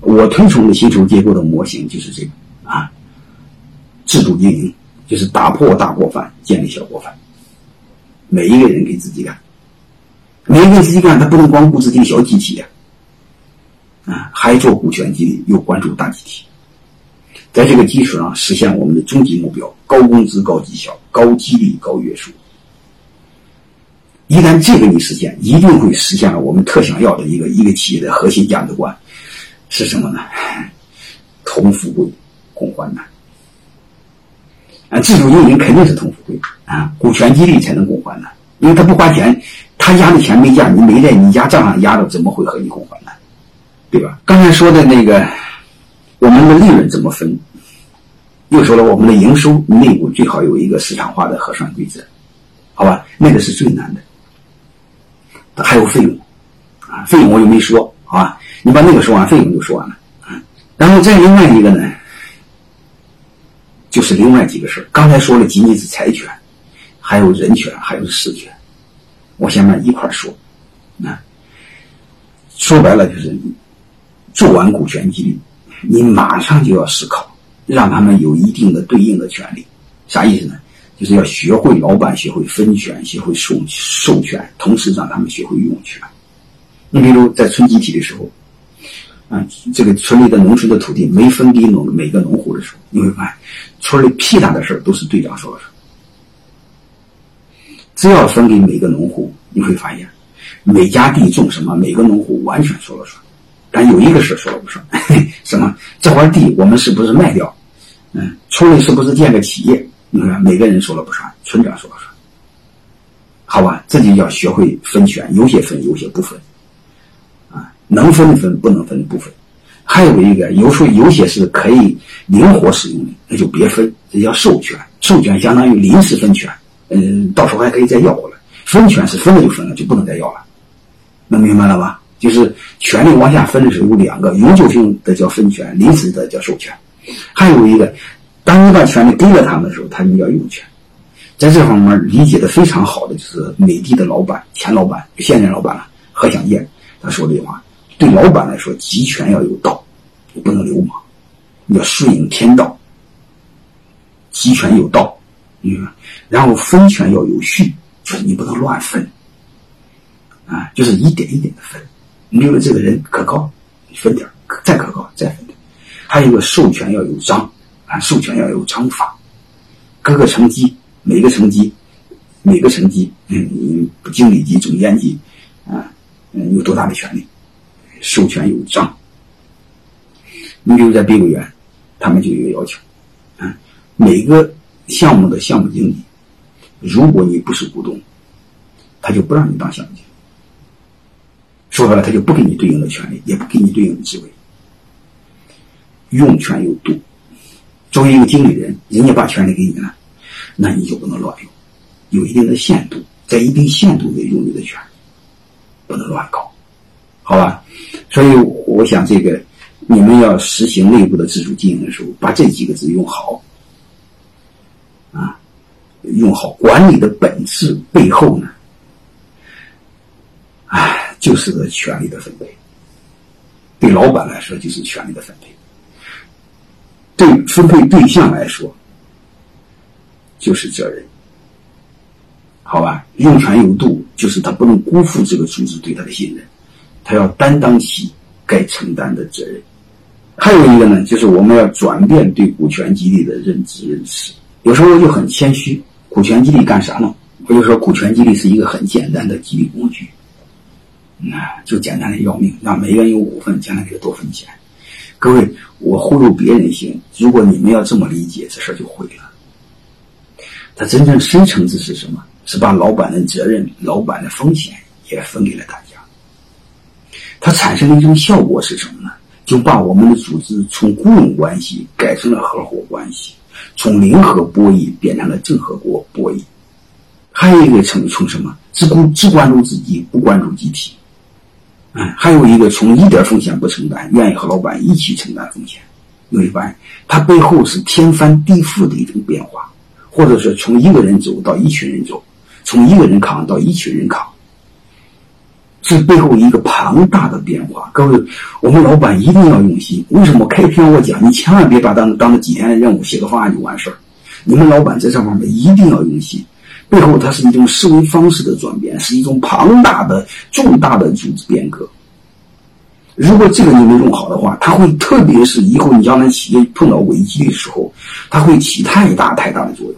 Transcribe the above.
我推崇的薪酬结构的模型就是这个啊，自主经营就是打破大锅饭，建立小锅饭，每一个人给自己干，每一个人自己干，他不能光顾自己的小集体呀，啊，还做股权激励，又关注大集体，在这个基础上实现我们的终极目标：高工资、高绩效、高激励、高约束。一旦这个你实现，一定会实现了我们特想要的一个一个企业的核心价值观，是什么呢？同富贵，共患难。啊，自主经营肯定是同富贵啊，股权激励才能共患难，因为他不花钱，他压的钱没价，你没在你家账上压着，怎么会和你共患难？对吧？刚才说的那个，我们的利润怎么分？又说了，我们的营收内部最好有一个市场化的核算规则，好吧？那个是最难的。还有费用，啊，费用我又没说，好吧？你把那个说完，费用就说完了，嗯。然后再另外一个呢，就是另外几个事刚才说了，仅仅是财权，还有人权，还有事权。我下面一块说，啊，说白了就是做完股权激励，你马上就要思考，让他们有一定的对应的权利，啥意思呢？就是要学会老板学会分权，学会授授权，同时让他们学会用权。你比如在村集体的时候，啊，这个村里的农村的土地没分给农每个农户的时候，你会发现村里屁大的事都是队长说了算。只要分给每个农户，你会发现每家地种什么，每个农户完全说了算。但有一个事说了不算，什么？这块地我们是不是卖掉？嗯，村里是不是建个企业？你看，每个人说了不算，村长说了算，好吧？这就要学会分权，有些分，有些不分，能分的分，不能分的不分。还有一个，有时候有些是可以灵活使用的，那就别分，这叫授权。授权相当于临时分权，嗯，到时候还可以再要回来。分权是分了就分了，就不能再要了。能明白了吧？就是权利往下分的时候有两个，永久性的叫分权，临时的叫授权。还有一个。当你把权利给了他们的时候，他们要用权。在这方面理解的非常好的就是美的的老板、前老板、现任老板了何享健，他说这句话：对老板来说，集权要有道，你不能流氓，要顺应天道。集权有道，嗯，然后分权要有序，就是你不能乱分，啊，就是一点一点的分。你比如这个人可靠，分点再可靠再分点还有一个授权要有章。啊，授权要有章法，各个层级，每个层级，每个层级，嗯，经理级、总监级，啊，嗯，有多大的权利？授权有章。你比如在碧桂园，他们就有要求，啊，每个项目的项目经理，如果你不是股东，他就不让你当项目经理。说白了，他就不给你对应的权利，也不给你对应的职位。用权有度。作为一个经理人，人家把权利给你了，那你就不能乱用，有一定的限度，在一定限度内用你的权，不能乱搞，好吧？所以我想，这个你们要实行内部的自主经营的时候，把这几个字用好，啊，用好。管理的本质背后呢，哎，就是个权力的分配。对老板来说，就是权力的分配。对分配对象来说，就是责任，好吧？用权有度，就是他不能辜负这个组织对他的信任，他要担当起该承担的责任。还有一个呢，就是我们要转变对股权激励的认知认识。有时候我就很谦虚，股权激励干啥呢？我就说股权激励是一个很简单的激励工具，那就简单的要命，让每个人有股份，将来给他多分钱。各位，我忽悠别人行，如果你们要这么理解，这事儿就毁了。它真正深层次是什么？是把老板的责任、老板的风险也分给了大家。它产生的一种效果是什么呢？就把我们的组织从雇佣关系改成了合伙关系，从零和博弈变成了正和国博弈。还有一个从从什么？只顾只关注自己，不关注集体。嗯，还有一个从一点风险不承担，愿意和老板一起承担风险，你会发现，它背后是天翻地覆的一种变化，或者是从一个人走到一群人走，从一个人扛到一群人扛。是背后一个庞大的变化。各位，我们老板一定要用心。为什么开篇我讲，你千万别把当当成几天的任务，写个方案就完事儿。你们老板在这方面一定要用心，背后它是一种思维方式的转变，是一种庞大的、重大的组织变革。如果这个你没用好的话，它会特别是以后你将来企业碰到危机的时候，它会起太大太大的作用。